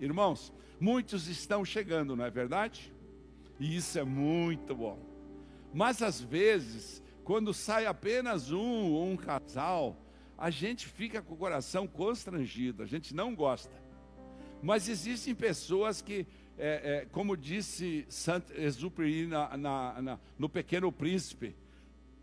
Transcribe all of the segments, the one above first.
Irmãos, muitos estão chegando, não é verdade? E isso é muito bom. Mas às vezes, quando sai apenas um ou um casal, a gente fica com o coração constrangido, a gente não gosta. Mas existem pessoas que, é, é, como disse Saint-Exupéry no Pequeno Príncipe,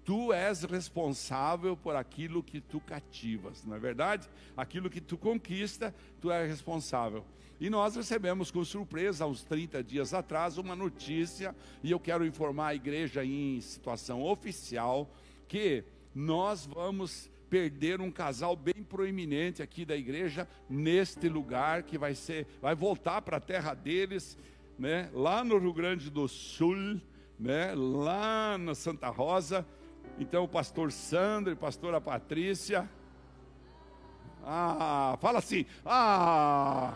tu és responsável por aquilo que tu cativas, não é verdade? Aquilo que tu conquista, tu és responsável. E nós recebemos com surpresa, há uns 30 dias atrás, uma notícia, e eu quero informar a igreja em situação oficial, que nós vamos perder um casal bem proeminente aqui da igreja neste lugar que vai ser, vai voltar para a terra deles, né? Lá no Rio Grande do Sul, né? Lá na Santa Rosa, então, o pastor Sandro e a pastora Patrícia. Ah, fala assim. Ah!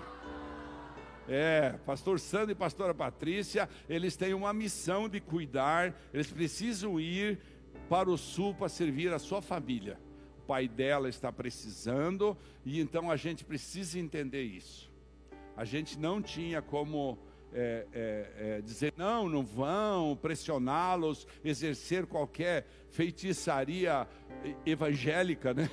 É, pastor Sandro e pastora Patrícia, eles têm uma missão de cuidar, eles precisam ir para o sul para servir a sua família. O pai dela está precisando, e então a gente precisa entender isso. A gente não tinha como é, é, é, dizer não, não vão, pressioná-los, exercer qualquer feitiçaria evangélica, né?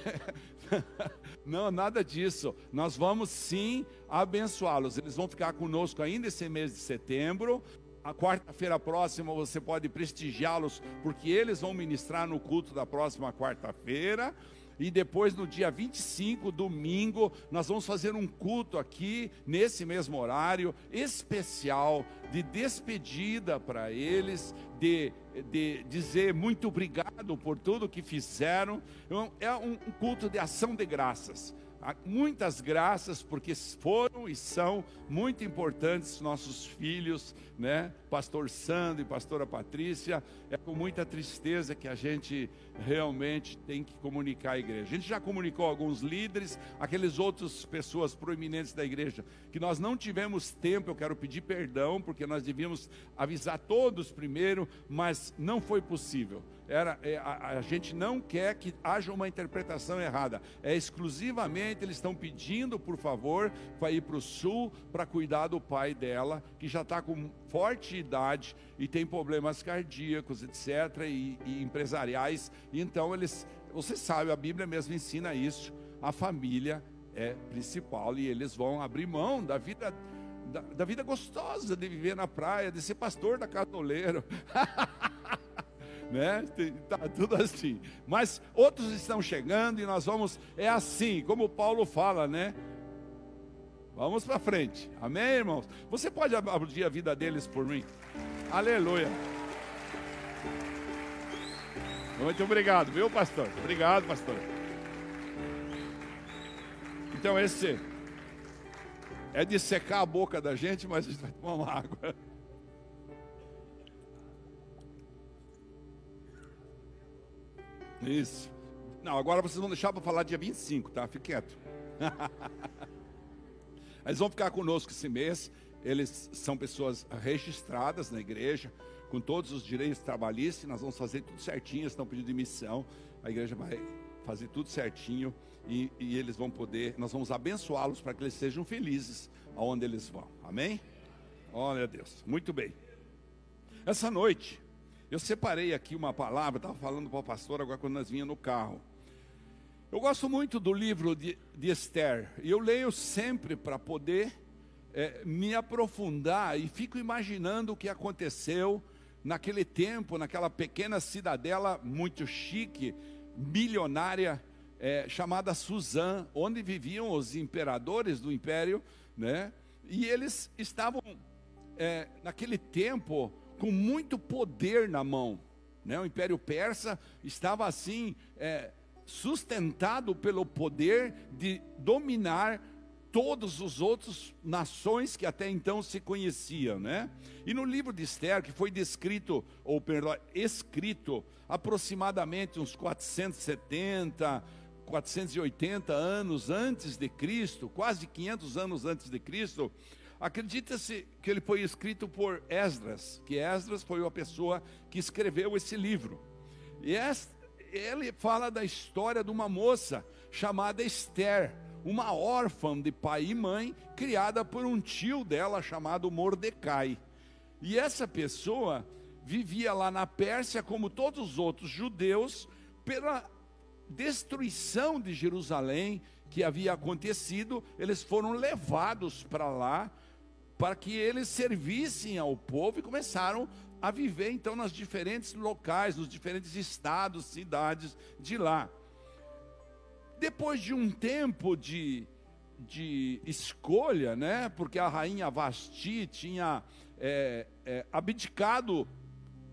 não, nada disso. Nós vamos sim abençoá-los. Eles vão ficar conosco ainda esse mês de setembro. A quarta-feira próxima você pode prestigiá-los, porque eles vão ministrar no culto da próxima quarta-feira. E depois, no dia 25, domingo, nós vamos fazer um culto aqui, nesse mesmo horário, especial, de despedida para eles, de, de dizer muito obrigado por tudo que fizeram. É um culto de ação de graças muitas graças, porque foram e são muito importantes nossos filhos, né? Pastor Sandro e pastora Patrícia. É com muita tristeza que a gente realmente tem que comunicar a igreja. A gente já comunicou alguns líderes, aqueles outros pessoas proeminentes da igreja, que nós não tivemos tempo, eu quero pedir perdão, porque nós devíamos avisar todos primeiro, mas não foi possível era, é, a, a, gente não quer que haja uma interpretação errada. É exclusivamente eles estão pedindo, por favor, para ir para o sul para cuidar do pai dela, que já está com forte idade e tem problemas cardíacos, etc., e, e empresariais. Então eles, você sabe, a Bíblia mesmo ensina isso. A família é principal e eles vão abrir mão da vida da, da, vida gostosa de viver na praia, de ser pastor da Catoleiro. né? Tá tudo assim. Mas outros estão chegando e nós vamos é assim, como Paulo fala, né? Vamos para frente. Amém, irmãos. Você pode abrir a vida deles por mim? Aleluia. Muito obrigado, viu, pastor? Obrigado, pastor. Então esse é de secar a boca da gente, mas a gente vai tomar uma água. Isso. Não, agora vocês vão deixar para falar dia 25, tá? Fique quieto. Eles vão ficar conosco esse mês. Eles são pessoas registradas na igreja, com todos os direitos trabalhistas. Nós vamos fazer tudo certinho. Eles estão pedindo missão. A igreja vai fazer tudo certinho e, e eles vão poder. Nós vamos abençoá-los para que eles sejam felizes aonde eles vão. Amém? Olha Deus. Muito bem. Essa noite eu separei aqui uma palavra, estava falando para o pastor agora quando nós vinha no carro. Eu gosto muito do livro de, de Esther, e eu leio sempre para poder é, me aprofundar e fico imaginando o que aconteceu naquele tempo, naquela pequena cidadela muito chique, milionária, é, chamada Suzã, onde viviam os imperadores do império, né? E eles estavam, é, naquele tempo, com muito poder na mão. Né? O Império Persa estava assim, é, sustentado pelo poder de dominar todos os outros nações que até então se conheciam, né? E no livro de Esther, que foi descrito, ou perdão, escrito aproximadamente uns 470, 480 anos antes de Cristo, quase 500 anos antes de Cristo, Acredita-se que ele foi escrito por Esdras, que Esdras foi uma pessoa que escreveu esse livro. E ele fala da história de uma moça chamada Esther, uma órfã de pai e mãe, criada por um tio dela chamado Mordecai. E essa pessoa vivia lá na Pérsia como todos os outros judeus, pela destruição de Jerusalém que havia acontecido, eles foram levados para lá para que eles servissem ao povo e começaram a viver então nas diferentes locais, nos diferentes estados, cidades de lá. Depois de um tempo de, de escolha, né? Porque a rainha Vasti tinha é, é, abdicado,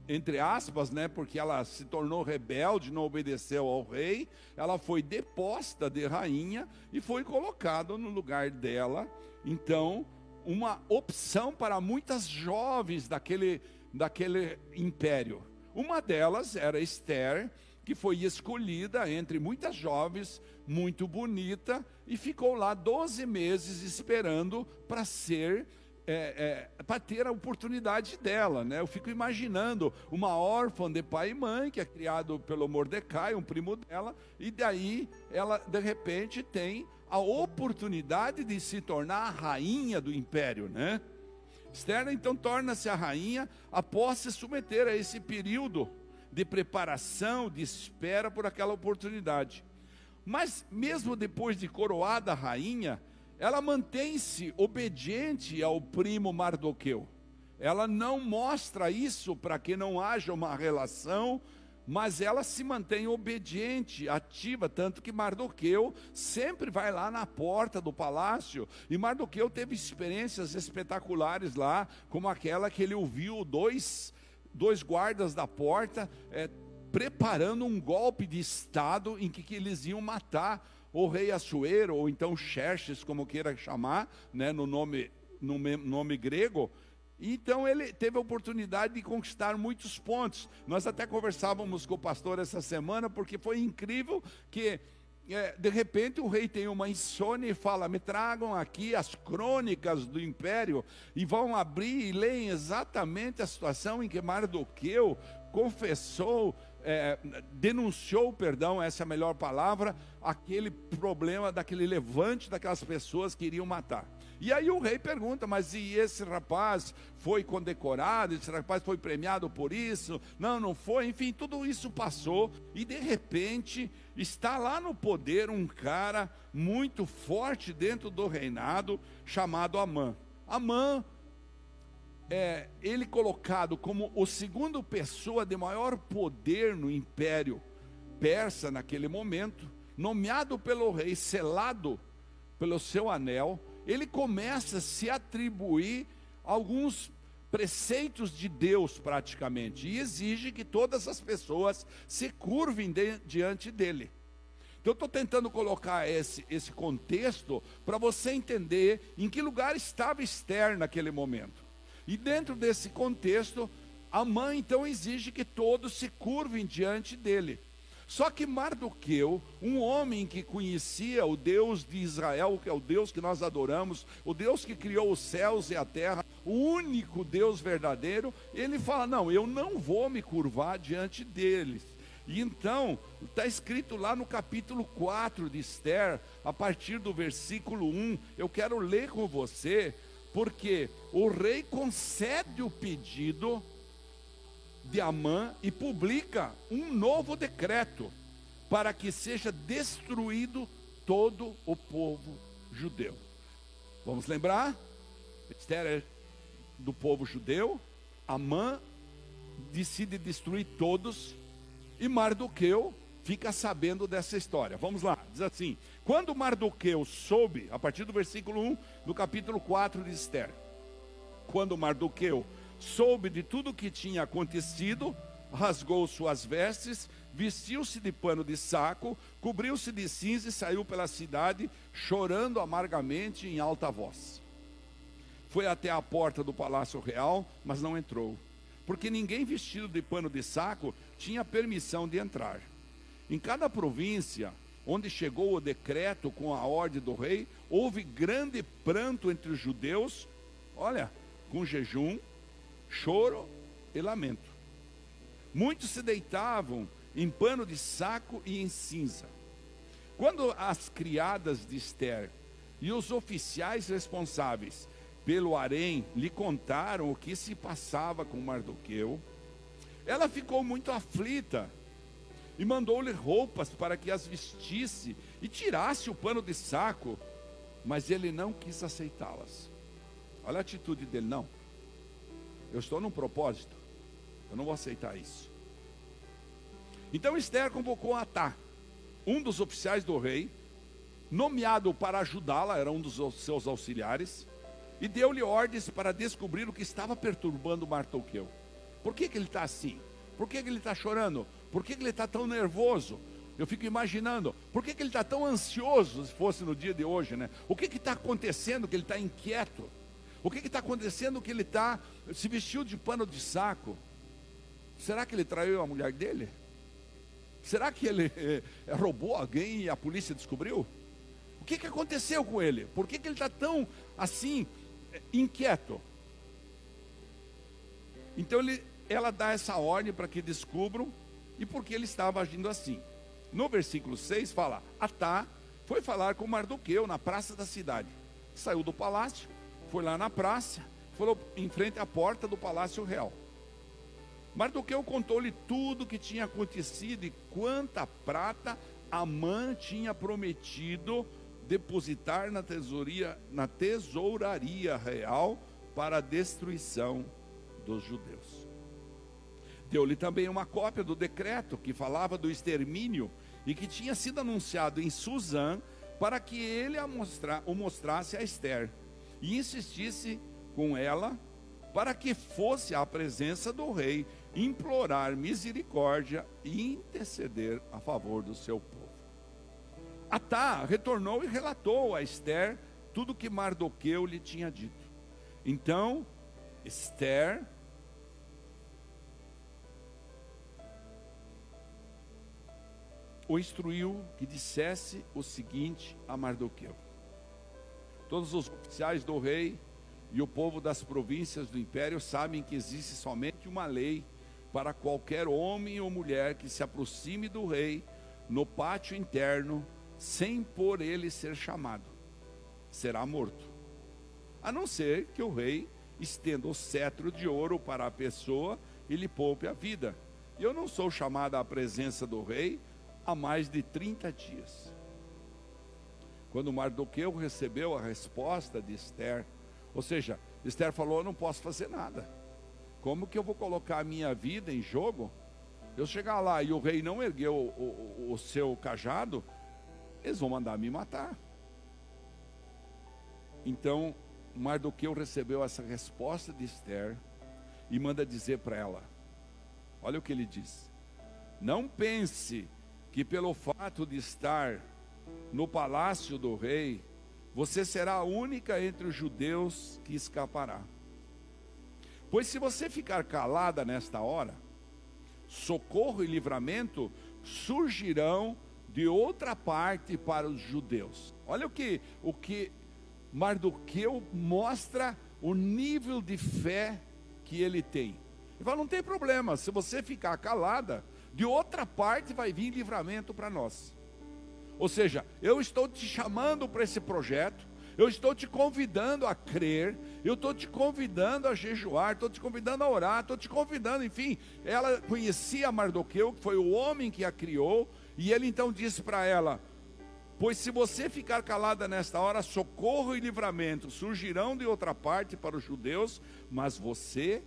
entre aspas, né? Porque ela se tornou rebelde, não obedeceu ao rei. Ela foi deposta de rainha e foi colocada no lugar dela. Então, uma opção para muitas jovens daquele, daquele império. Uma delas era Esther, que foi escolhida entre muitas jovens, muito bonita, e ficou lá 12 meses esperando para ser. É, é, para ter a oportunidade dela, né? Eu fico imaginando uma órfã de pai e mãe que é criado pelo Mordecai, um primo dela, e daí ela de repente tem a oportunidade de se tornar a rainha do império, né? Esther então torna-se a rainha após se submeter a esse período de preparação, de espera por aquela oportunidade. Mas mesmo depois de coroada rainha, ela mantém-se obediente ao primo Mardoqueu. Ela não mostra isso para que não haja uma relação, mas ela se mantém obediente, ativa, tanto que Mardoqueu sempre vai lá na porta do palácio, e Mardoqueu teve experiências espetaculares lá, como aquela que ele ouviu dois dois guardas da porta, é, preparando um golpe de Estado em que, que eles iam matar o rei Assuero, ou então Xerxes, como queira chamar, né, no, nome, no nome grego. Então ele teve a oportunidade de conquistar muitos pontos. Nós até conversávamos com o pastor essa semana, porque foi incrível que é, de repente o rei tem uma insônia e fala: Me tragam aqui as crônicas do império, e vão abrir e leem exatamente a situação em que Mardoqueu confessou, é, denunciou, perdão, essa é a melhor palavra, aquele problema daquele levante daquelas pessoas que iriam matar. E aí o rei pergunta: mas e esse rapaz foi condecorado? Esse rapaz foi premiado por isso? Não, não foi. Enfim, tudo isso passou e de repente está lá no poder um cara muito forte dentro do reinado chamado Amã. Amã é ele colocado como o segundo pessoa de maior poder no império persa naquele momento, nomeado pelo rei, selado pelo seu anel ele começa a se atribuir alguns preceitos de Deus praticamente e exige que todas as pessoas se curvem de, diante dele. Então eu estou tentando colocar esse, esse contexto para você entender em que lugar estava Esther naquele momento. E dentro desse contexto, a mãe então exige que todos se curvem diante dele. Só que Mardoqueu, um homem que conhecia o Deus de Israel, que é o Deus que nós adoramos, o Deus que criou os céus e a terra, o único Deus verdadeiro, ele fala: Não, eu não vou me curvar diante deles. E então, está escrito lá no capítulo 4 de Esther, a partir do versículo 1, eu quero ler com você, porque o rei concede o pedido de Amã e publica um novo decreto para que seja destruído todo o povo judeu. Vamos lembrar? Esther é do povo judeu, Amã decide destruir todos e Mardoqueu fica sabendo dessa história. Vamos lá, diz assim: Quando Mardoqueu soube, a partir do versículo 1 do capítulo 4 de Esther, quando Mardoqueu soube de tudo o que tinha acontecido, rasgou suas vestes, vestiu-se de pano de saco, cobriu-se de cinza e saiu pela cidade, chorando amargamente em alta voz. Foi até a porta do palácio real, mas não entrou, porque ninguém vestido de pano de saco tinha permissão de entrar. Em cada província onde chegou o decreto com a ordem do rei, houve grande pranto entre os judeus, olha, com jejum, choro e lamento. Muitos se deitavam em pano de saco e em cinza. Quando as criadas de Esther e os oficiais responsáveis pelo harém lhe contaram o que se passava com Mardoqueu, ela ficou muito aflita e mandou-lhe roupas para que as vestisse e tirasse o pano de saco, mas ele não quis aceitá-las. Olha a atitude dele, não. Eu estou num propósito, eu não vou aceitar isso. Então Esther convocou Atá, um dos oficiais do rei, nomeado para ajudá-la, era um dos seus auxiliares, e deu-lhe ordens para descobrir o que estava perturbando Martoqueu. Por que, que ele está assim? Por que, que ele está chorando? Por que, que ele está tão nervoso? Eu fico imaginando, por que, que ele está tão ansioso, se fosse no dia de hoje, né? O que está acontecendo que ele está inquieto? O que está acontecendo que ele está, se vestiu de pano de saco? Será que ele traiu a mulher dele? Será que ele eh, roubou alguém e a polícia descobriu? O que, que aconteceu com ele? Por que, que ele está tão assim, eh, inquieto? Então ele, ela dá essa ordem para que descubram e por que ele estava agindo assim. No versículo 6 fala: Atá foi falar com Mardoqueu na praça da cidade. Saiu do palácio, foi lá na praça, falou em frente à porta do palácio real. Mardoqueu contou-lhe tudo o que tinha acontecido e quanta prata Amã tinha prometido depositar na tesouraria, na tesouraria real para a destruição dos judeus. Deu-lhe também uma cópia do decreto que falava do extermínio e que tinha sido anunciado em Suzã para que ele o mostrasse a Esther e insistisse com ela para que fosse à presença do rei implorar misericórdia e interceder a favor do seu povo. Atá retornou e relatou a Esther tudo que Mardoqueu lhe tinha dito. Então, Esther o instruiu que dissesse o seguinte a Mardoqueu: Todos os oficiais do rei e o povo das províncias do império sabem que existe somente uma lei para qualquer homem ou mulher que se aproxime do rei no pátio interno sem por ele ser chamado. Será morto. A não ser que o rei estenda o cetro de ouro para a pessoa e lhe poupe a vida. Eu não sou chamado à presença do rei há mais de 30 dias. Quando Mardoqueu recebeu a resposta de Esther, ou seja, Esther falou: Eu não posso fazer nada. Como que eu vou colocar a minha vida em jogo? Eu chegar lá e o rei não ergueu o, o, o seu cajado, eles vão mandar me matar. Então, Mardoqueu recebeu essa resposta de Esther e manda dizer para ela: Olha o que ele diz. Não pense que pelo fato de estar no palácio do rei, você será a única entre os judeus que escapará. Pois se você ficar calada nesta hora, socorro e livramento surgirão de outra parte para os judeus. Olha o que o que Mardoqueu mostra o nível de fé que ele tem. Ele fala, não tem problema, se você ficar calada, de outra parte vai vir livramento para nós. Ou seja, eu estou te chamando para esse projeto, eu estou te convidando a crer, eu estou te convidando a jejuar, estou te convidando a orar, estou te convidando, enfim. Ela conhecia Mardoqueu, que foi o homem que a criou, e ele então disse para ela: Pois se você ficar calada nesta hora, socorro e livramento surgirão de outra parte para os judeus, mas você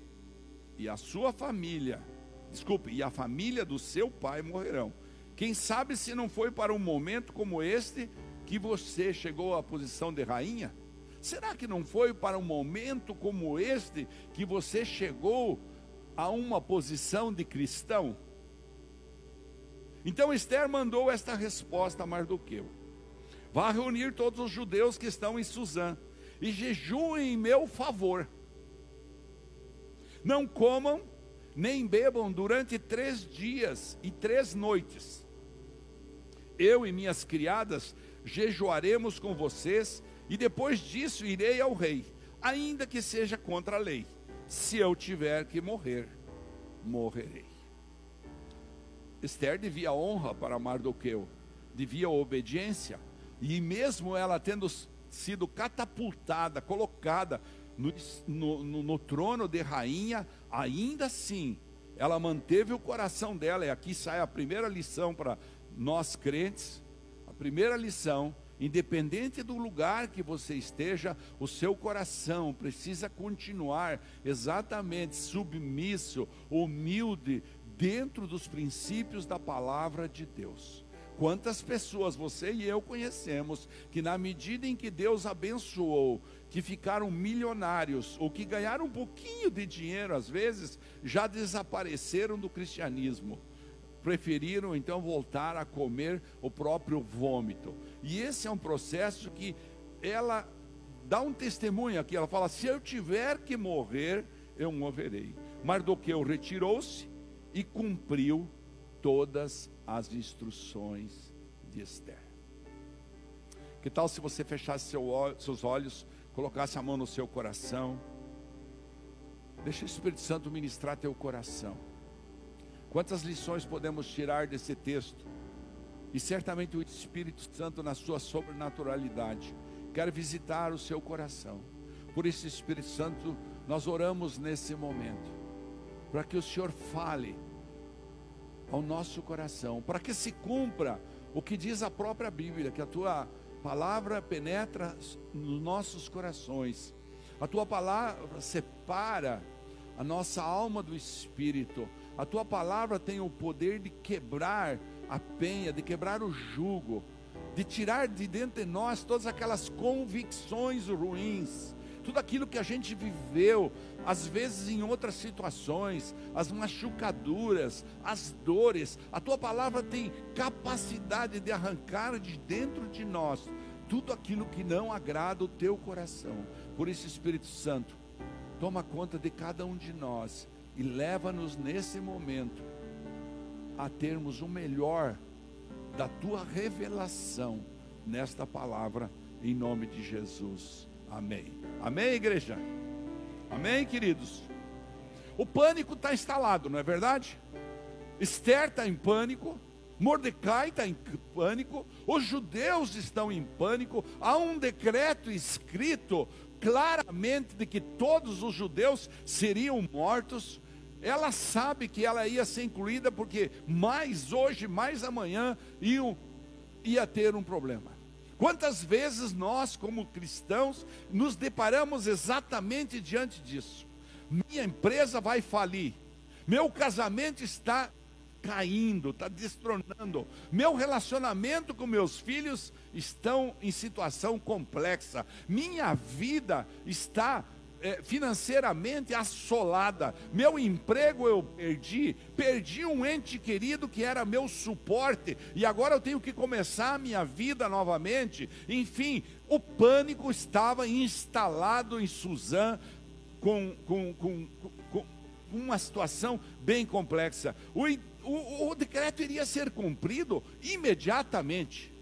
e a sua família desculpe, e a família do seu pai morrerão. Quem sabe se não foi para um momento como este que você chegou à posição de rainha? Será que não foi para um momento como este que você chegou a uma posição de cristão? Então Esther mandou esta resposta a Mardoqueu: Vá reunir todos os judeus que estão em Suzã e jejuem em meu favor. Não comam nem bebam durante três dias e três noites. Eu e minhas criadas jejuaremos com vocês, e depois disso irei ao rei, ainda que seja contra a lei. Se eu tiver que morrer, morrerei. Esther devia honra para Mardoqueu, devia obediência, e mesmo ela tendo sido catapultada, colocada no, no, no, no trono de rainha, ainda assim, ela manteve o coração dela, e aqui sai a primeira lição para nós crentes, a primeira lição, independente do lugar que você esteja, o seu coração precisa continuar exatamente submisso, humilde, dentro dos princípios da palavra de Deus. Quantas pessoas você e eu conhecemos que, na medida em que Deus abençoou, que ficaram milionários ou que ganharam um pouquinho de dinheiro, às vezes, já desapareceram do cristianismo. Preferiram então voltar a comer o próprio vômito. E esse é um processo que ela dá um testemunho aqui. Ela fala: se eu tiver que morrer, eu morrerei. Mardoqueu retirou-se e cumpriu todas as instruções de Esther. Que tal se você fechasse seu, seus olhos, colocasse a mão no seu coração? Deixa o Espírito Santo ministrar teu coração. Quantas lições podemos tirar desse texto? E certamente o Espírito Santo, na sua sobrenaturalidade, quer visitar o seu coração. Por isso, Espírito Santo, nós oramos nesse momento, para que o Senhor fale ao nosso coração, para que se cumpra o que diz a própria Bíblia, que a tua palavra penetra nos nossos corações, a tua palavra separa a nossa alma do espírito, a tua palavra tem o poder de quebrar a penha, de quebrar o jugo, de tirar de dentro de nós todas aquelas convicções ruins, tudo aquilo que a gente viveu, às vezes em outras situações, as machucaduras, as dores, a tua palavra tem capacidade de arrancar de dentro de nós tudo aquilo que não agrada o teu coração. Por isso, Espírito Santo, toma conta de cada um de nós e leva-nos nesse momento a termos o melhor da tua revelação nesta palavra, em nome de Jesus. Amém. Amém, igreja? Amém, queridos? O pânico está instalado, não é verdade? Esther está em pânico, Mordecai está em pânico, os judeus estão em pânico, há um decreto escrito claramente de que todos os judeus seriam mortos. Ela sabe que ela ia ser incluída porque mais hoje, mais amanhã, ia ter um problema. Quantas vezes nós, como cristãos, nos deparamos exatamente diante disso? Minha empresa vai falir, meu casamento está caindo, está destronando, meu relacionamento com meus filhos estão em situação complexa, minha vida está financeiramente assolada, meu emprego eu perdi, perdi um ente querido que era meu suporte, e agora eu tenho que começar a minha vida novamente. Enfim, o pânico estava instalado em Suzã com, com, com, com uma situação bem complexa. O, o, o decreto iria ser cumprido imediatamente.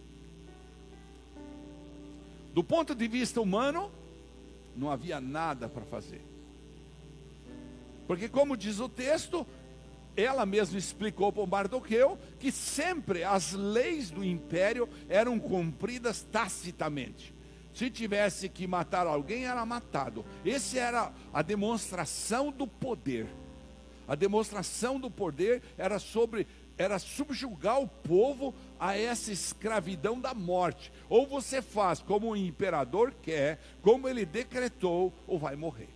Do ponto de vista humano, não havia nada para fazer. Porque, como diz o texto, ela mesma explicou para Mardoqueu que sempre as leis do império eram cumpridas tacitamente. Se tivesse que matar alguém, era matado. Essa era a demonstração do poder. A demonstração do poder era sobre era subjugar o povo a essa escravidão da morte. Ou você faz como o imperador quer, como ele decretou, ou vai morrer.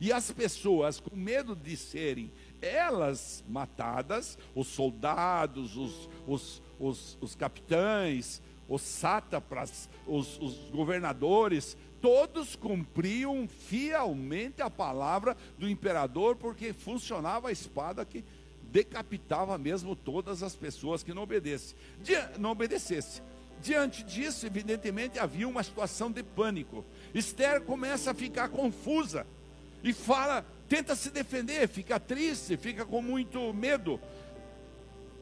E as pessoas, com medo de serem elas matadas, os soldados, os, os, os, os capitães, os sátrapas, os, os governadores, todos cumpriam fielmente a palavra do imperador, porque funcionava a espada que decapitava mesmo todas as pessoas que não obedecessem. Não obedecesse. Diante disso, evidentemente, havia uma situação de pânico. Esther começa a ficar confusa e fala, tenta se defender, fica triste, fica com muito medo.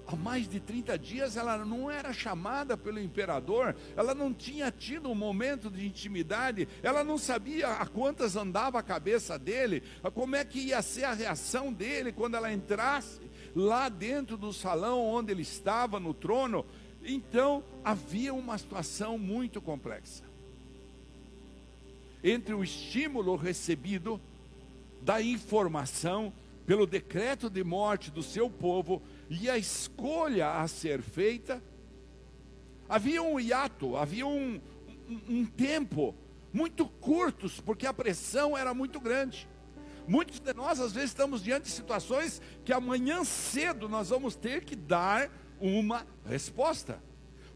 Há mais de 30 dias ela não era chamada pelo imperador, ela não tinha tido um momento de intimidade, ela não sabia a quantas andava a cabeça dele, como é que ia ser a reação dele quando ela entrasse lá dentro do salão onde ele estava, no trono, Então, havia uma situação muito complexa. Entre o estímulo recebido da informação pelo decreto de morte do seu povo e a escolha a ser feita, havia um hiato, havia um, um, um tempo muito curtos, porque a pressão era muito grande. Muitos de nós, às vezes, estamos diante de situações que amanhã cedo nós vamos ter que dar uma resposta.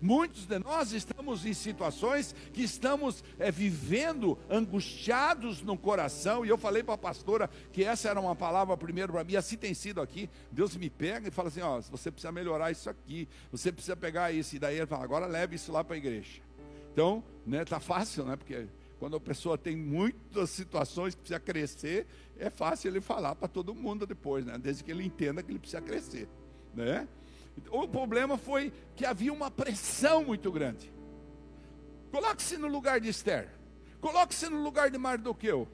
Muitos de nós estamos em situações que estamos é, vivendo angustiados no coração, e eu falei para a pastora que essa era uma palavra primeiro para mim, assim tem sido aqui. Deus me pega e fala assim: ó, você precisa melhorar isso aqui, você precisa pegar isso, e daí ele fala: agora leve isso lá para a igreja. Então, né, tá fácil, né? Porque quando a pessoa tem muitas situações que precisa crescer, é fácil ele falar para todo mundo depois, né? Desde que ele entenda que ele precisa crescer, né? O problema foi que havia uma pressão muito grande. Coloque-se no lugar de Esther. Coloque-se no lugar de Mardoqueu.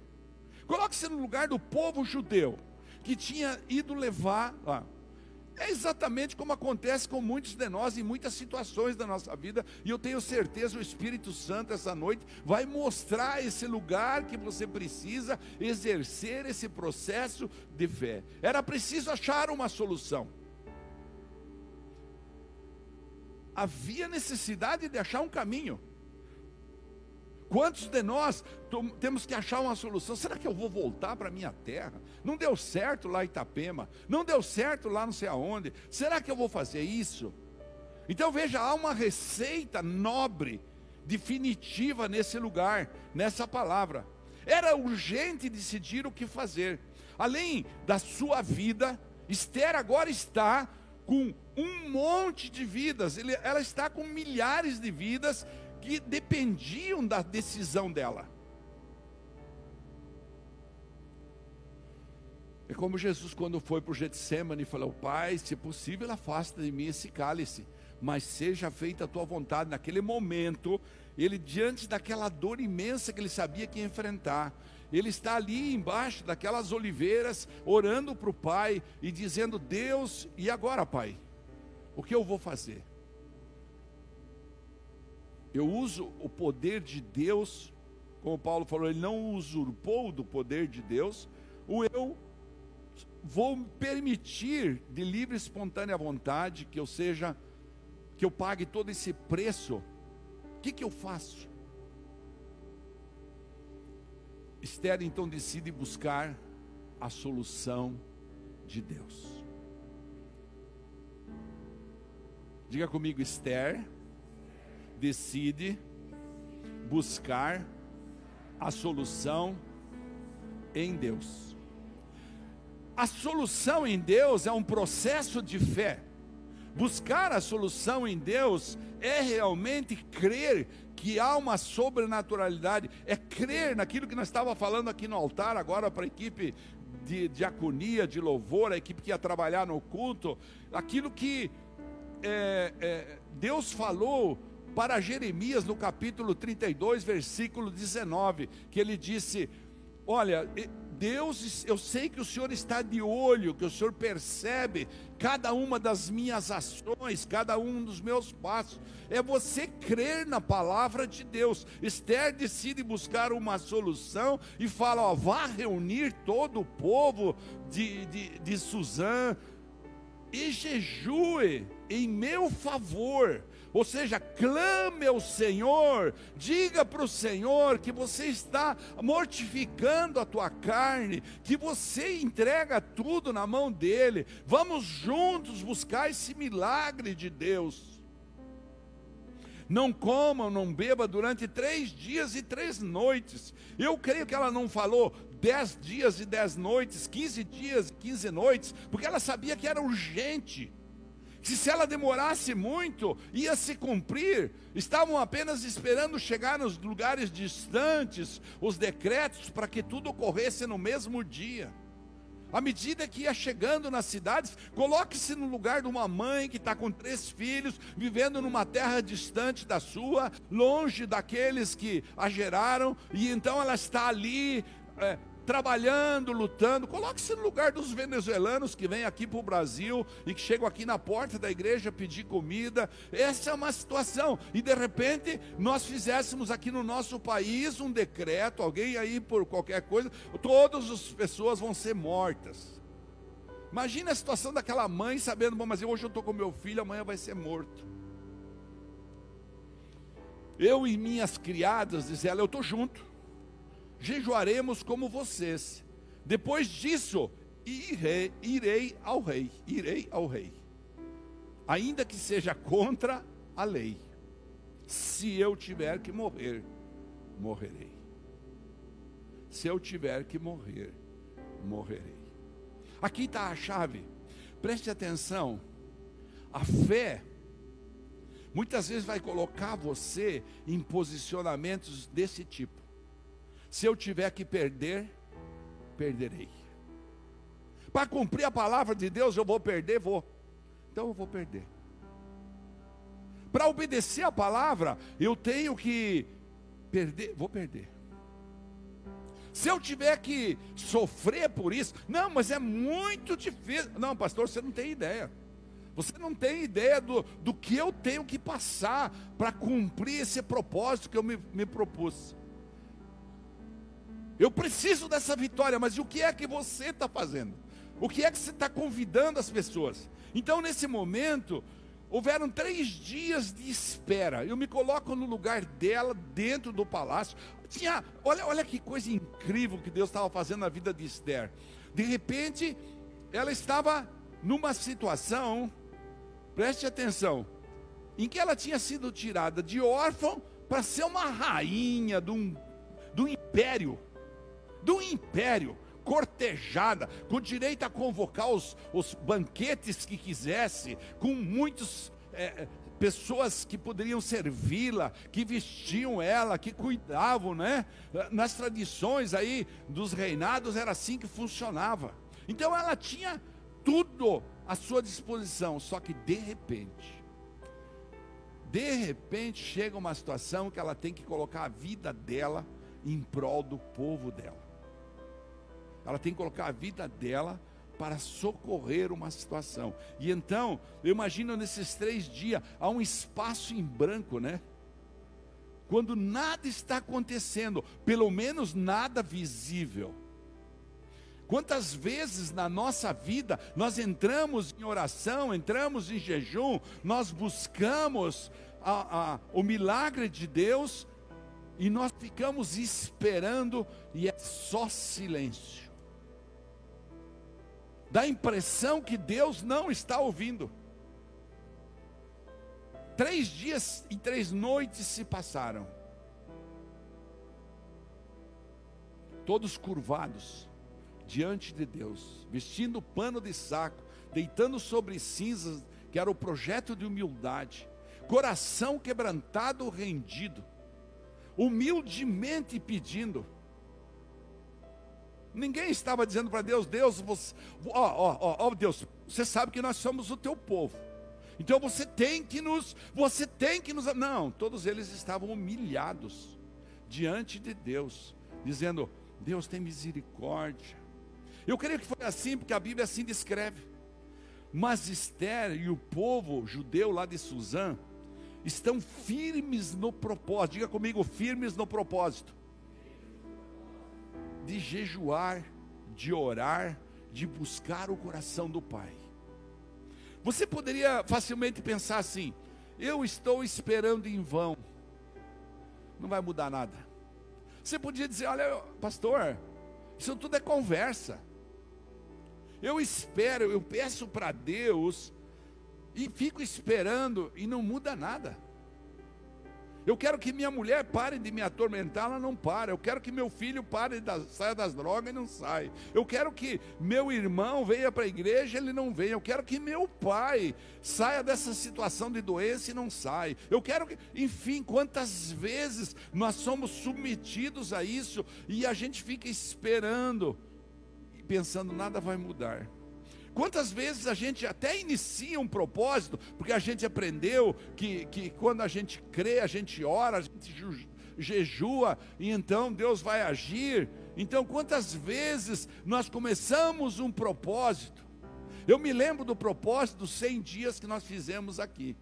Coloque-se no lugar do povo judeu que tinha ido levar lá. É exatamente como acontece com muitos de nós em muitas situações da nossa vida, e eu tenho certeza o Espírito Santo essa noite vai mostrar esse lugar que você precisa exercer esse processo de fé. Era preciso achar uma solução. havia necessidade de achar um caminho. Quantos de nós temos que achar uma solução? Será que eu vou voltar para minha terra? Não deu certo lá em Itapema, não deu certo lá não sei aonde. Será que eu vou fazer isso? Então veja, há uma receita nobre, definitiva nesse lugar, nessa palavra. Era urgente decidir o que fazer. Além da sua vida, Esther agora está com um monte de vidas, ela está com milhares de vidas que dependiam da decisão dela. É como Jesus, quando foi para o Getsemane, falou: Pai, se possível, afasta de mim esse cálice, mas seja feita a tua vontade. Naquele momento, ele, diante daquela dor imensa que ele sabia que ia enfrentar, ele está ali embaixo daquelas oliveiras, orando para o Pai e dizendo: Deus, e agora, Pai? O que eu vou fazer? Eu uso o poder de Deus, como Paulo falou, ele não usurpou do poder de Deus, o eu vou permitir de livre e espontânea vontade que eu seja, que eu pague todo esse preço. O que, que eu faço? Esther então decide buscar a solução de Deus. Diga comigo, Esther decide buscar a solução em Deus. A solução em Deus é um processo de fé. Buscar a solução em Deus é realmente crer que há uma sobrenaturalidade, é crer naquilo que nós estávamos falando aqui no altar, agora para a equipe de diaconia, de louvor, a equipe que ia trabalhar no culto, aquilo que é, é, Deus falou para Jeremias no capítulo 32, versículo 19, que ele disse: Olha, Deus, eu sei que o Senhor está de olho, que o Senhor percebe cada uma das minhas ações, cada um dos meus passos. É você crer na palavra de Deus. Esther decide buscar uma solução e fala: ó, vá reunir todo o povo de, de, de Suzã e jejue em meu favor ou seja, clame ao Senhor, diga para o Senhor que você está mortificando a tua carne, que você entrega tudo na mão dele. Vamos juntos buscar esse milagre de Deus. Não comam, não beba durante três dias e três noites. Eu creio que ela não falou dez dias e dez noites, quinze dias e quinze noites, porque ela sabia que era urgente que se ela demorasse muito, ia se cumprir. Estavam apenas esperando chegar nos lugares distantes os decretos para que tudo ocorresse no mesmo dia. À medida que ia chegando nas cidades, coloque-se no lugar de uma mãe que está com três filhos, vivendo numa terra distante da sua, longe daqueles que a geraram, e então ela está ali é, trabalhando, lutando. Coloque-se no lugar dos venezuelanos que vêm aqui para o Brasil e que chegam aqui na porta da igreja pedir comida. Essa é uma situação. E de repente nós fizéssemos aqui no nosso país um decreto, alguém aí por qualquer coisa, todas as pessoas vão ser mortas. Imagina a situação daquela mãe sabendo, bom, mas hoje eu estou com meu filho, amanhã vai ser morto. Eu e minhas criadas, diz ela, eu estou junto jejuaremos como vocês. Depois disso, irei, irei ao rei, irei ao rei. Ainda que seja contra a lei. Se eu tiver que morrer, morrerei. Se eu tiver que morrer, morrerei. Aqui está a chave. Preste atenção. A fé muitas vezes vai colocar você em posicionamentos desse tipo. Se eu tiver que perder, perderei. Para cumprir a palavra de Deus, eu vou perder, vou. Então eu vou perder. Para obedecer a palavra, eu tenho que perder, vou perder. Se eu tiver que sofrer por isso, não, mas é muito difícil. Não, pastor, você não tem ideia. Você não tem ideia do, do que eu tenho que passar para cumprir esse propósito que eu me, me propus. Eu preciso dessa vitória, mas o que é que você está fazendo? O que é que você está convidando as pessoas? Então, nesse momento, houveram três dias de espera. Eu me coloco no lugar dela, dentro do palácio. Tinha, olha, olha que coisa incrível que Deus estava fazendo na vida de Esther. De repente, ela estava numa situação, preste atenção, em que ela tinha sido tirada de órfão para ser uma rainha de um, um império do império, cortejada, com direito a convocar os, os banquetes que quisesse, com muitos. É, pessoas que poderiam servi-la, que vestiam ela, que cuidavam, né? Nas tradições aí dos reinados era assim que funcionava. Então ela tinha tudo à sua disposição, só que de repente, de repente chega uma situação que ela tem que colocar a vida dela em prol do povo dela. Ela tem que colocar a vida dela para socorrer uma situação. E então, eu imagino nesses três dias, há um espaço em branco, né? Quando nada está acontecendo, pelo menos nada visível. Quantas vezes na nossa vida nós entramos em oração, entramos em jejum, nós buscamos a, a, o milagre de Deus e nós ficamos esperando e é só silêncio dá a impressão que Deus não está ouvindo. Três dias e três noites se passaram, todos curvados diante de Deus, vestindo pano de saco, deitando sobre cinzas, que era o projeto de humildade, coração quebrantado, rendido, humildemente pedindo, Ninguém estava dizendo para Deus, Deus, você, ó, ó, ó, Deus, você sabe que nós somos o teu povo. Então você tem que nos, você tem que nos. Não, todos eles estavam humilhados diante de Deus, dizendo: Deus tem misericórdia. Eu creio que foi assim, porque a Bíblia assim descreve. Mas Esther e o povo judeu lá de Suzã estão firmes no propósito. Diga comigo, firmes no propósito de jejuar, de orar, de buscar o coração do Pai. Você poderia facilmente pensar assim: eu estou esperando em vão, não vai mudar nada. Você podia dizer: olha, pastor, isso tudo é conversa. Eu espero, eu peço para Deus e fico esperando e não muda nada. Eu quero que minha mulher pare de me atormentar, ela não para. Eu quero que meu filho pare da, saia das drogas e não sai. Eu quero que meu irmão venha para a igreja, ele não venha. Eu quero que meu pai saia dessa situação de doença e não sai. Eu quero que, enfim, quantas vezes nós somos submetidos a isso e a gente fica esperando e pensando nada vai mudar. Quantas vezes a gente até inicia um propósito, porque a gente aprendeu que, que quando a gente crê, a gente ora, a gente jejua, e então Deus vai agir, Então, quantas vezes nós começamos um propósito? Eu me lembro do propósito dos 100 dias que nós fizemos aqui.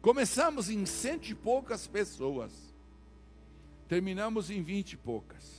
Começamos em cento e poucas pessoas, terminamos em vinte e poucas.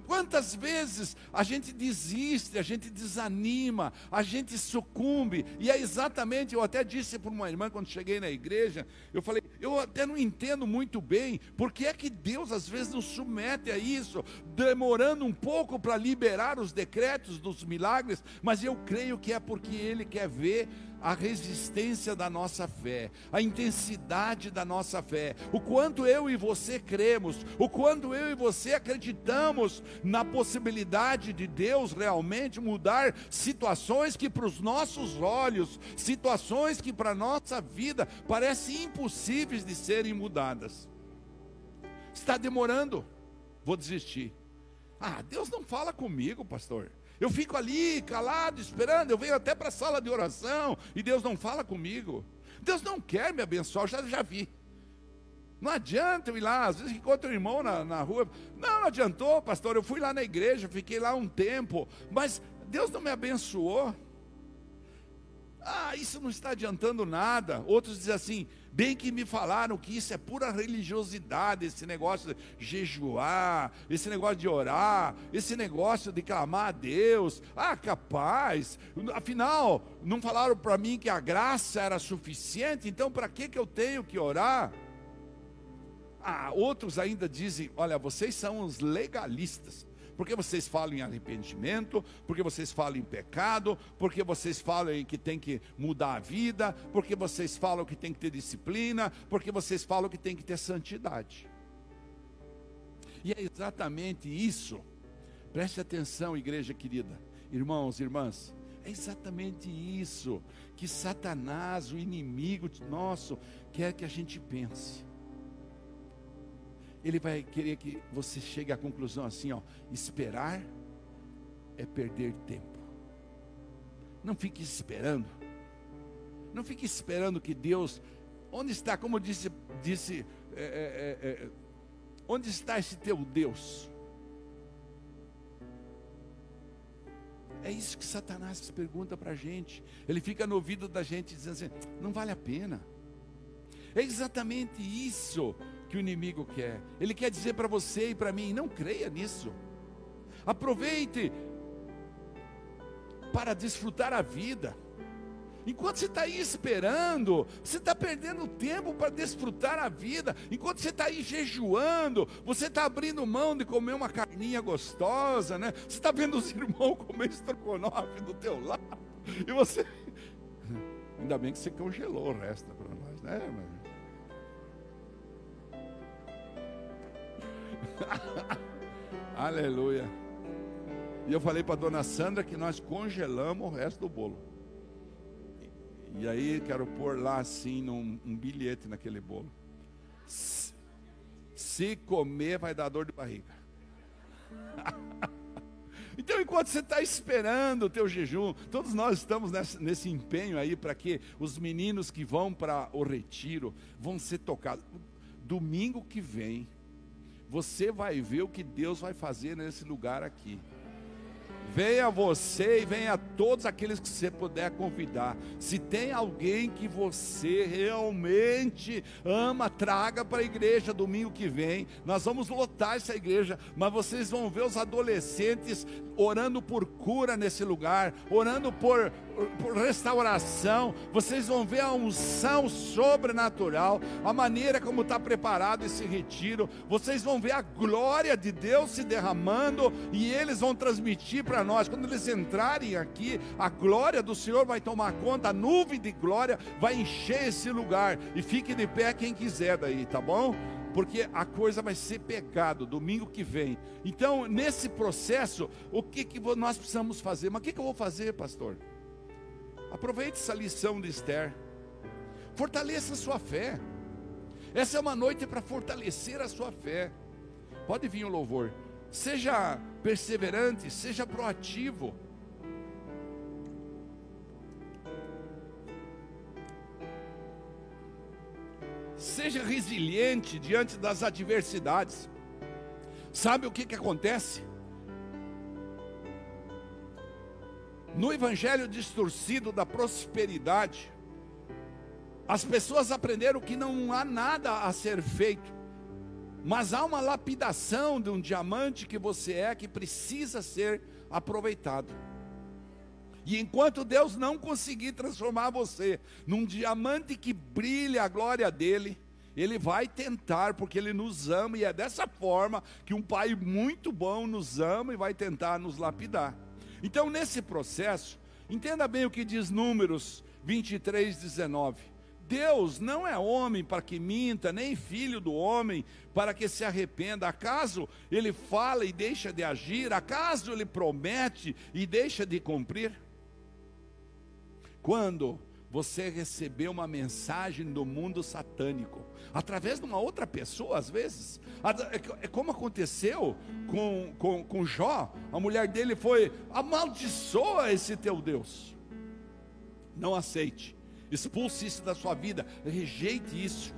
Quantas vezes a gente desiste, a gente desanima, a gente sucumbe, e é exatamente, eu até disse para uma irmã quando cheguei na igreja, eu falei, eu até não entendo muito bem, porque é que Deus às vezes nos submete a isso, demorando um pouco para liberar os decretos dos milagres, mas eu creio que é porque Ele quer ver a resistência da nossa fé, a intensidade da nossa fé, o quanto eu e você cremos, o quanto eu e você acreditamos na possibilidade de Deus realmente mudar situações que para os nossos olhos, situações que para a nossa vida parecem impossíveis de serem mudadas. Está demorando, vou desistir. Ah, Deus não fala comigo, pastor. Eu fico ali calado, esperando. Eu venho até para a sala de oração e Deus não fala comigo. Deus não quer me abençoar, já, já vi. Não adianta eu ir lá, às vezes encontro um irmão na, na rua. Não, não adiantou, pastor. Eu fui lá na igreja, fiquei lá um tempo, mas Deus não me abençoou. Ah, isso não está adiantando nada. Outros dizem assim: bem que me falaram que isso é pura religiosidade, esse negócio de jejuar, esse negócio de orar, esse negócio de clamar a Deus. Ah, capaz. Afinal, não falaram para mim que a graça era suficiente, então para que, que eu tenho que orar? Ah, outros ainda dizem: olha, vocês são os legalistas porque vocês falam em arrependimento, porque vocês falam em pecado, porque vocês falam em que tem que mudar a vida, porque vocês falam que tem que ter disciplina, porque vocês falam que tem que ter santidade. E é exatamente isso. Preste atenção, igreja querida, irmãos irmãs. É exatamente isso que Satanás, o inimigo nosso, quer que a gente pense ele vai querer que você chegue à conclusão assim, ó, esperar é perder tempo. Não fique esperando. Não fique esperando que Deus, onde está, como disse, disse, é, é, é, é onde está esse teu Deus? É isso que Satanás pergunta para a gente. Ele fica no ouvido da gente dizendo assim: não vale a pena. É exatamente isso que o inimigo quer. Ele quer dizer para você e para mim: não creia nisso. Aproveite para desfrutar a vida. Enquanto você está aí esperando, você está perdendo tempo para desfrutar a vida. Enquanto você está aí jejuando, você está abrindo mão de comer uma carninha gostosa, né? Você está vendo os irmãos comer estrogonofe do teu lado. E você. Ainda bem que você congelou o resto para nós, né? Aleluia. E eu falei para dona Sandra que nós congelamos o resto do bolo. E aí quero pôr lá assim num, um bilhete naquele bolo. Se, se comer vai dar dor de barriga. Então, enquanto você está esperando o teu jejum, todos nós estamos nesse, nesse empenho aí para que os meninos que vão para o retiro vão ser tocados. Domingo que vem, você vai ver o que Deus vai fazer nesse lugar aqui. Venha você e venha todos aqueles que você puder convidar. Se tem alguém que você realmente ama, traga para a igreja domingo que vem. Nós vamos lotar essa igreja, mas vocês vão ver os adolescentes orando por cura nesse lugar, orando por, por restauração. Vocês vão ver a unção sobrenatural, a maneira como está preparado esse retiro. Vocês vão ver a glória de Deus se derramando e eles vão transmitir para nós. Quando eles entrarem aqui, a glória do Senhor vai tomar conta, a nuvem de glória vai encher esse lugar. E fique de pé quem quiser daí, tá bom? Porque a coisa vai ser pegado domingo que vem. Então, nesse processo, o que, que nós precisamos fazer? Mas o que, que eu vou fazer, pastor? Aproveite essa lição de Esther. Fortaleça a sua fé. Essa é uma noite para fortalecer a sua fé. Pode vir o louvor. Seja perseverante, seja proativo. Seja resiliente diante das adversidades. Sabe o que, que acontece? No evangelho distorcido da prosperidade, as pessoas aprenderam que não há nada a ser feito, mas há uma lapidação de um diamante que você é que precisa ser aproveitado. E enquanto Deus não conseguir transformar você num diamante que brilha a glória dele, ele vai tentar, porque ele nos ama, e é dessa forma que um pai muito bom nos ama e vai tentar nos lapidar. Então, nesse processo, entenda bem o que diz Números 23, 19. Deus não é homem para que minta, nem filho do homem para que se arrependa. Acaso ele fala e deixa de agir? Acaso ele promete e deixa de cumprir? Quando você recebeu uma mensagem do mundo satânico, através de uma outra pessoa, às vezes. É, é como aconteceu com, com, com Jó, a mulher dele foi: amaldiçoa esse teu Deus. Não aceite, expulse isso da sua vida, rejeite isso.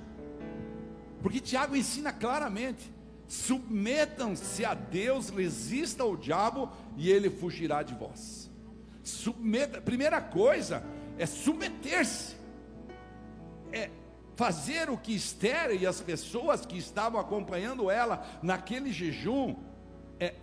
Porque Tiago ensina claramente: submetam-se a Deus, resista ao diabo e ele fugirá de vós. Submeta, primeira coisa, é submeter-se, é fazer o que Esther e as pessoas que estavam acompanhando ela naquele jejum, é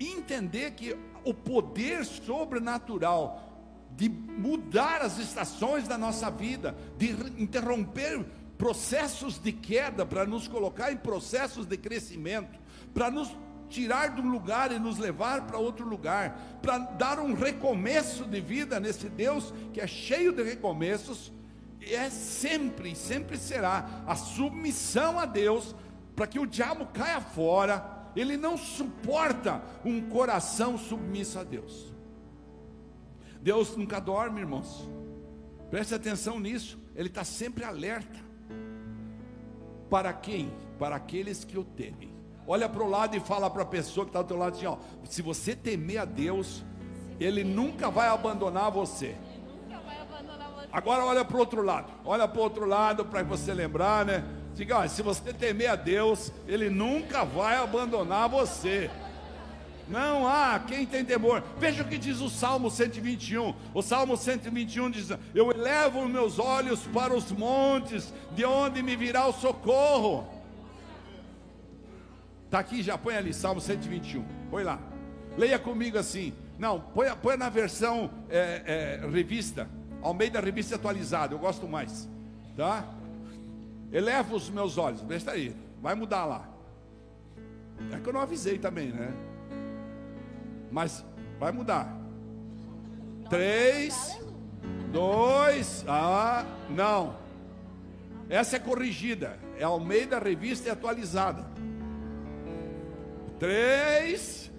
entender que o poder sobrenatural de mudar as estações da nossa vida, de interromper processos de queda para nos colocar em processos de crescimento, para nos tirar de um lugar e nos levar para outro lugar, para dar um recomeço de vida nesse Deus que é cheio de recomeços, é sempre, sempre será a submissão a Deus, para que o diabo caia fora, ele não suporta um coração submisso a Deus. Deus nunca dorme, irmãos, preste atenção nisso, Ele está sempre alerta. Para quem? Para aqueles que o temem. Olha para o lado e fala para a pessoa que está do teu lado assim: ó, se você temer a Deus, Ele nunca vai abandonar você. Agora olha para o outro lado, olha para o outro lado para você lembrar, né? Diga, ó, se você temer a Deus, Ele nunca vai abandonar você. Não há quem tem temor. Veja o que diz o Salmo 121. O Salmo 121 diz: Eu elevo meus olhos para os montes, de onde me virá o socorro. Está aqui, já põe ali, Salmo 121. Põe lá. Leia comigo assim. Não, põe, põe na versão é, é, revista. Ao meio da revista atualizada. Eu gosto mais. Tá? Eleva os meus olhos. Deixa aí. Vai mudar lá. É que eu não avisei também, né? Mas vai mudar. Três, dois, ah, não. Essa é corrigida. É ao meio da revista e atualizada. Três,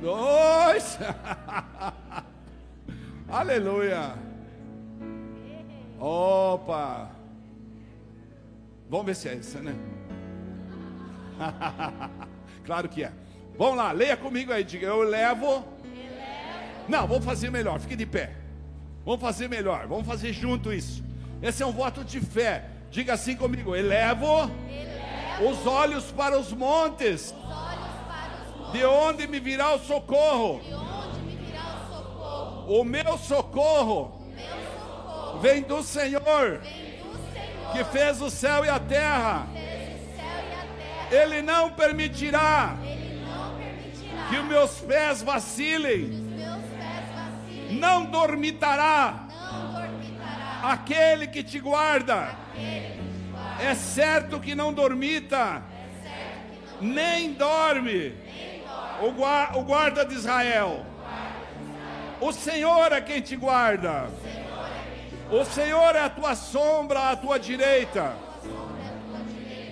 dois, aleluia. Opa, vamos ver se é essa, né? claro que é. Vamos lá, leia comigo aí, diga, eu levo. Não, vamos fazer melhor, fique de pé. Vamos fazer melhor, vamos fazer junto isso. Esse é um voto de fé. Diga assim comigo: elevo, elevo os olhos para os montes. De onde me virá o socorro? O meu socorro, vem do Senhor, que fez o céu e a terra. Ele não permitirá, que os meus pés vacilem. Não dormitará, aquele que te guarda. É certo que não dormita, nem dorme o guarda de Israel. O Senhor é quem te guarda. O Senhor é a tua sombra à tua direita.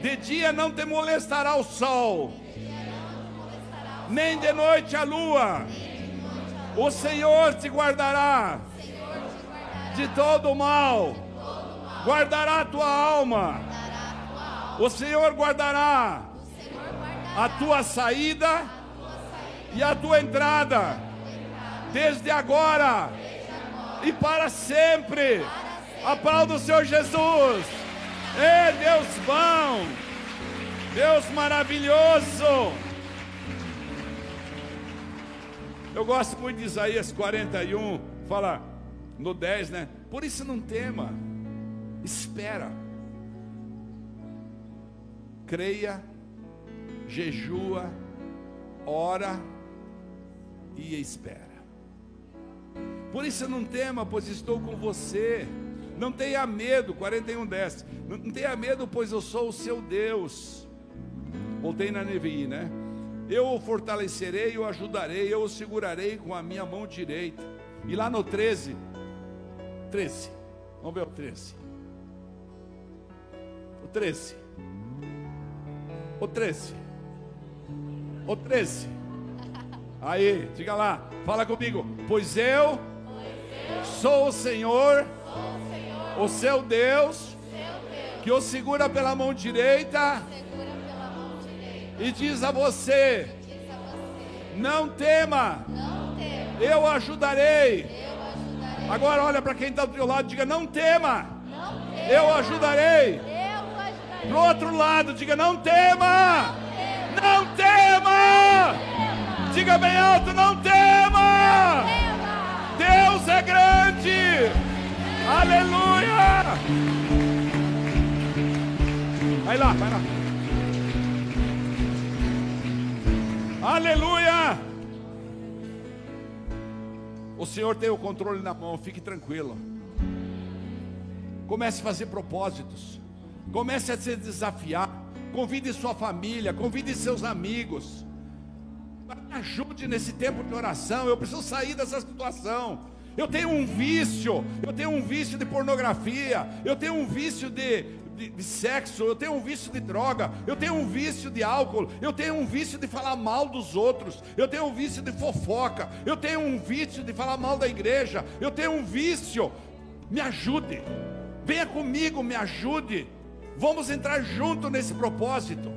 De dia não te molestará o sol, nem de noite a lua. O Senhor te guardará de todo mal, guardará a tua alma. O Senhor guardará a tua saída e a tua entrada, desde agora e para sempre. Aplauda o Senhor Jesus. É Deus bom, Deus maravilhoso. Eu gosto muito de Isaías 41, fala no 10, né? Por isso não tema, espera, creia, jejua, ora e espera. Por isso não tema, pois estou com você. Não tenha medo, 41, 10. Não tenha medo, pois eu sou o seu Deus. Voltei na Nevi, né? Eu o fortalecerei, o ajudarei, eu o segurarei com a minha mão direita. E lá no 13, 13, vamos ver o 13. O 13. O 13. O 13. Aí, diga lá, fala comigo. Pois eu, pois eu sou o Senhor, sou o, Senhor o seu, Deus, seu Deus, que o segura pela mão direita e diz a você: Não tema, eu ajudarei. Agora olha para quem está do teu lado, diga: Não tema, eu ajudarei. Para o outro lado, diga: Não tema, não tema. Diga bem alto: Não tema. Deus é grande. Aleluia. Vai lá, vai lá. Aleluia! O Senhor tem o controle na mão, fique tranquilo. Comece a fazer propósitos. Comece a se desafiar. Convide sua família, convide seus amigos. Me ajude nesse tempo de oração. Eu preciso sair dessa situação. Eu tenho um vício, eu tenho um vício de pornografia, eu tenho um vício de, de, de, sexo, eu tenho um vício de droga, eu tenho um vício de álcool, eu tenho um vício de falar mal dos outros, eu tenho um vício de fofoca, eu tenho um vício de falar mal da igreja, eu tenho um vício. Me ajude, venha comigo, me ajude. Vamos entrar junto nesse propósito.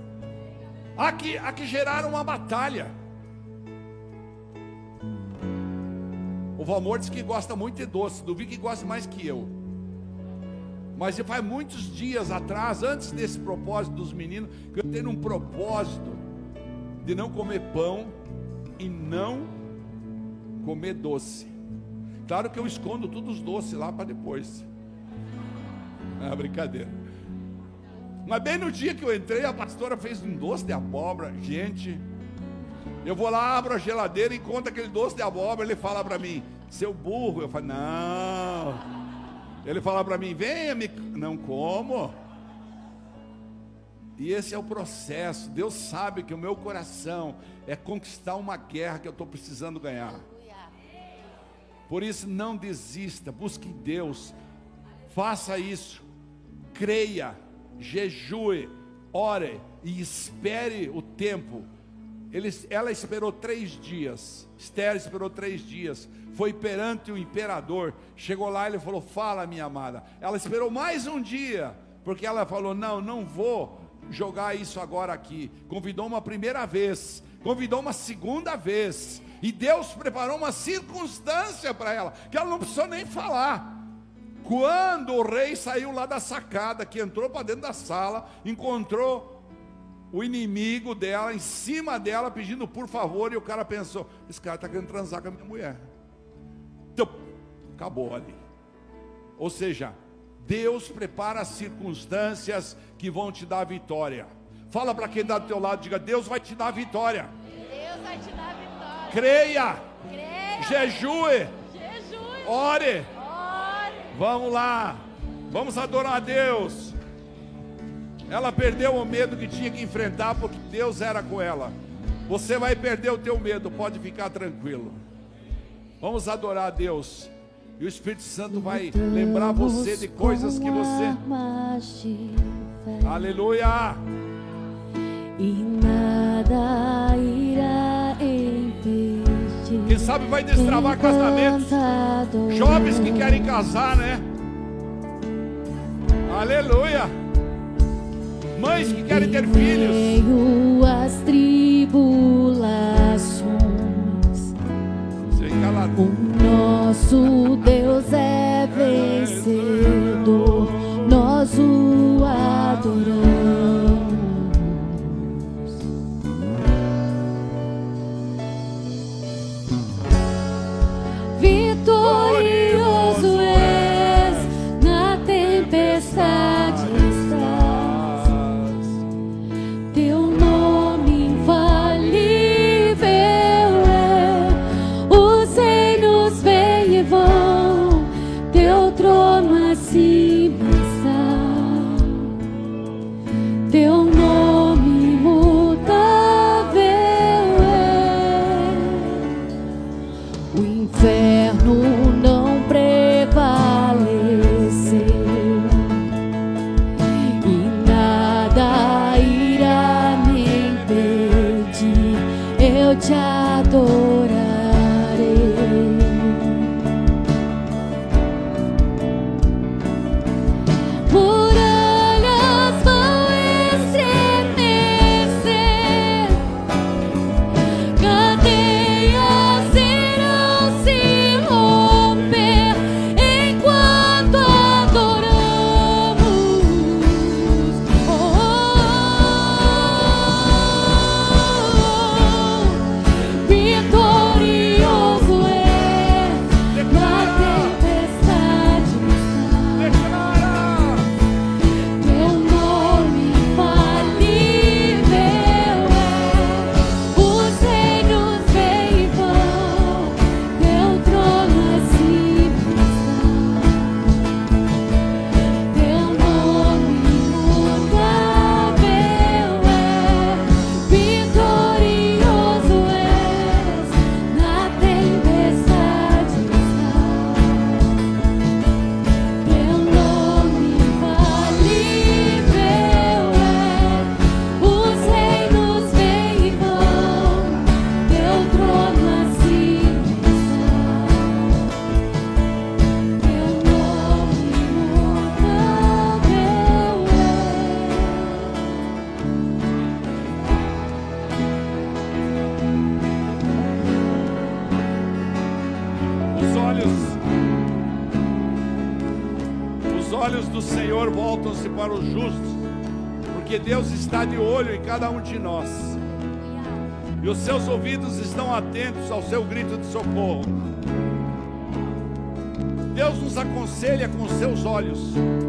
Há que, há que gerar uma batalha. O Valmor diz que gosta muito de doce, duvido que gosta mais que eu. Mas faz muitos dias atrás, antes desse propósito dos meninos, que eu tenho um propósito de não comer pão e não comer doce. Claro que eu escondo todos os doces lá para depois. É brincadeira. Mas bem no dia que eu entrei, a pastora fez um doce de abóbora. Gente, eu vou lá, abro a geladeira e encontro aquele doce de abóbora. Ele fala para mim, seu burro. Eu falo, não. Ele fala para mim: venha, me... não como. E esse é o processo. Deus sabe que o meu coração é conquistar uma guerra que eu estou precisando ganhar. Por isso, não desista, busque Deus, faça isso, creia, jejue, ore e espere o tempo. Ele, ela esperou três dias, Esther esperou três dias foi perante o imperador. Chegou lá, ele falou: Fala, minha amada. Ela esperou mais um dia, porque ela falou: Não, não vou jogar isso agora aqui. Convidou uma primeira vez, convidou uma segunda vez, e Deus preparou uma circunstância para ela, que ela não precisou nem falar. Quando o rei saiu lá da sacada, que entrou para dentro da sala, encontrou o inimigo dela em cima dela, pedindo por favor, e o cara pensou: esse cara está querendo transar com a minha mulher acabou ali. Ou seja, Deus prepara as circunstâncias que vão te dar vitória. Fala para quem está do teu lado, diga: Deus vai te dar vitória. Deus vai te dar vitória. Creia. Creia. Jejue. Jejue. Ore. Ore. Vamos lá. Vamos adorar a Deus. Ela perdeu o medo que tinha que enfrentar porque Deus era com ela. Você vai perder o teu medo, pode ficar tranquilo. Vamos adorar a Deus. E o Espírito Santo vai lembrar você de coisas que você. Aleluia! E nada irá impedir. Quem sabe vai destravar casamentos. Jovens que querem casar, né? Aleluia! Mães que querem ter filhos. As tribulações. O nosso Deus é vencedor, nós o adoramos.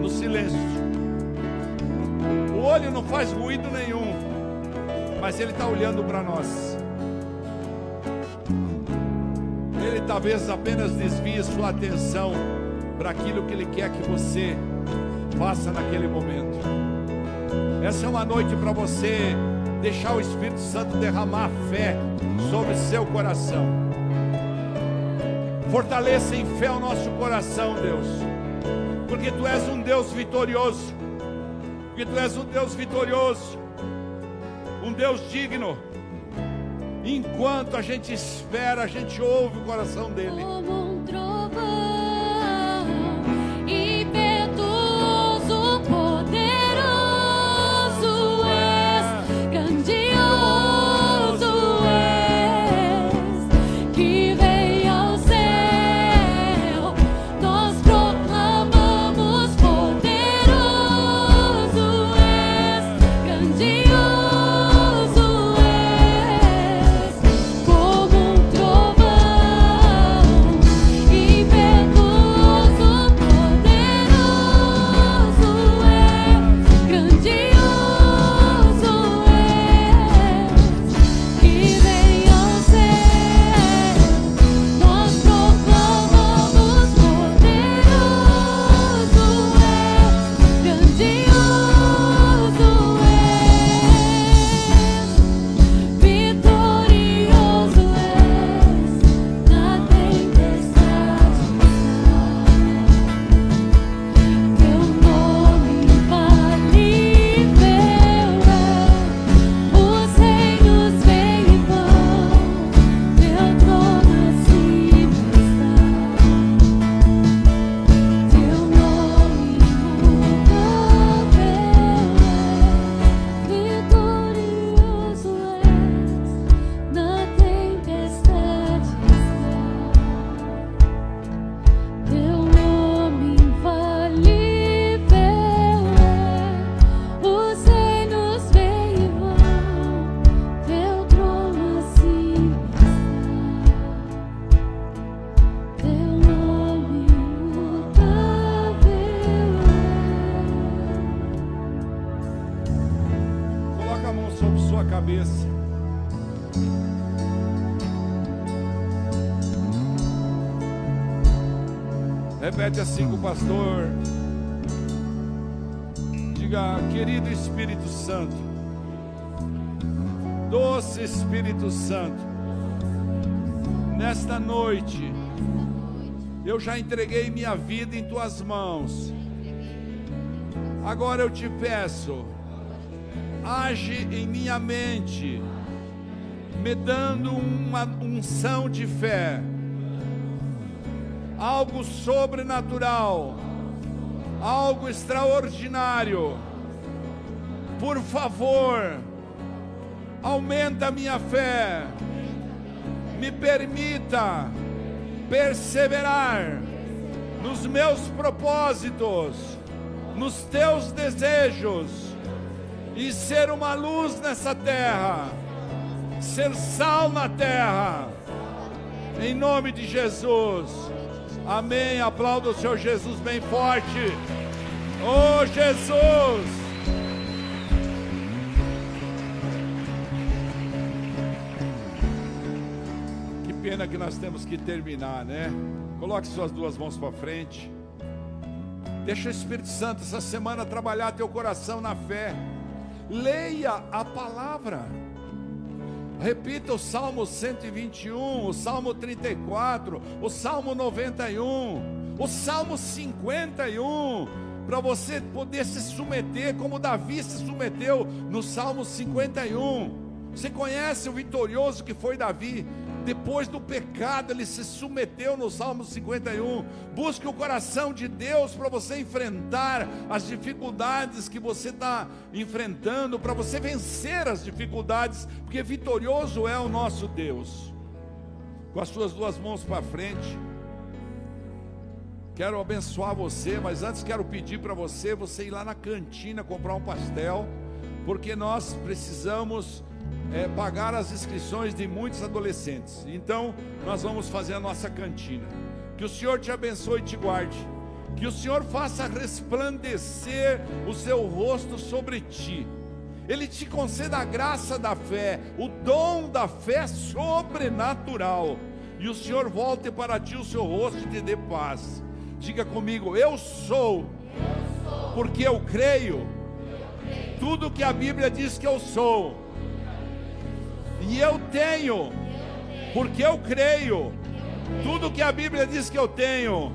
No silêncio. O olho não faz ruído nenhum, mas ele está olhando para nós. Ele talvez apenas desvie sua atenção para aquilo que Ele quer que você faça naquele momento. Essa é uma noite para você deixar o Espírito Santo derramar fé sobre seu coração. Fortaleça em fé o nosso coração, Deus, porque Tu és um Deus vitorioso, porque Tu és um Deus vitorioso, um Deus digno. Enquanto a gente espera, a gente ouve o coração dele. Repete assim com o pastor. Diga, querido Espírito Santo, doce Espírito Santo, nesta noite eu já entreguei minha vida em tuas mãos. Agora eu te peço, age em minha mente, me dando uma unção de fé, algo sobrenatural, algo extraordinário. Por favor, aumenta a minha fé, me permita perseverar nos meus propósitos, nos teus desejos e ser uma luz nessa terra, ser sal na terra, em nome de Jesus. Amém. Aplauda o Senhor Jesus bem forte. Oh Jesus. Que pena que nós temos que terminar, né? Coloque suas duas mãos para frente. Deixa o Espírito Santo essa semana trabalhar teu coração na fé. Leia a palavra. Repita o Salmo 121, o Salmo 34, o Salmo 91, o Salmo 51, para você poder se submeter como Davi se submeteu no Salmo 51. Você conhece o vitorioso que foi Davi? Depois do pecado, ele se submeteu no Salmo 51. Busque o coração de Deus para você enfrentar as dificuldades que você está enfrentando, para você vencer as dificuldades, porque vitorioso é o nosso Deus. Com as suas duas mãos para frente. Quero abençoar você, mas antes quero pedir para você, você ir lá na cantina comprar um pastel, porque nós precisamos é, pagar as inscrições de muitos adolescentes. Então, nós vamos fazer a nossa cantina. Que o Senhor te abençoe e te guarde. Que o Senhor faça resplandecer o seu rosto sobre ti. Ele te conceda a graça da fé, o dom da fé sobrenatural. E o Senhor volte para ti o seu rosto e te dê paz. Diga comigo, eu sou, porque eu creio, tudo que a Bíblia diz que eu sou e eu tenho, porque eu creio, tudo que a Bíblia diz que eu tenho.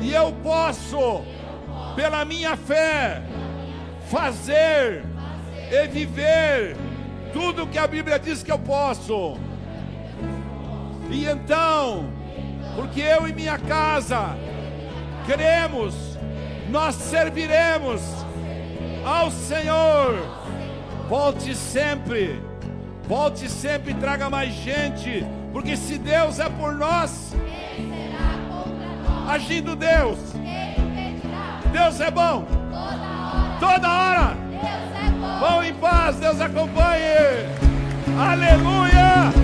E eu posso, pela minha fé, fazer e viver tudo que a Bíblia diz que eu posso. E então, porque eu e minha casa cremos, nós serviremos ao Senhor. Volte sempre Volte sempre e traga mais gente, porque se Deus é por nós, agindo Deus, Deus é bom toda hora. Vão em paz, Deus acompanhe. Aleluia.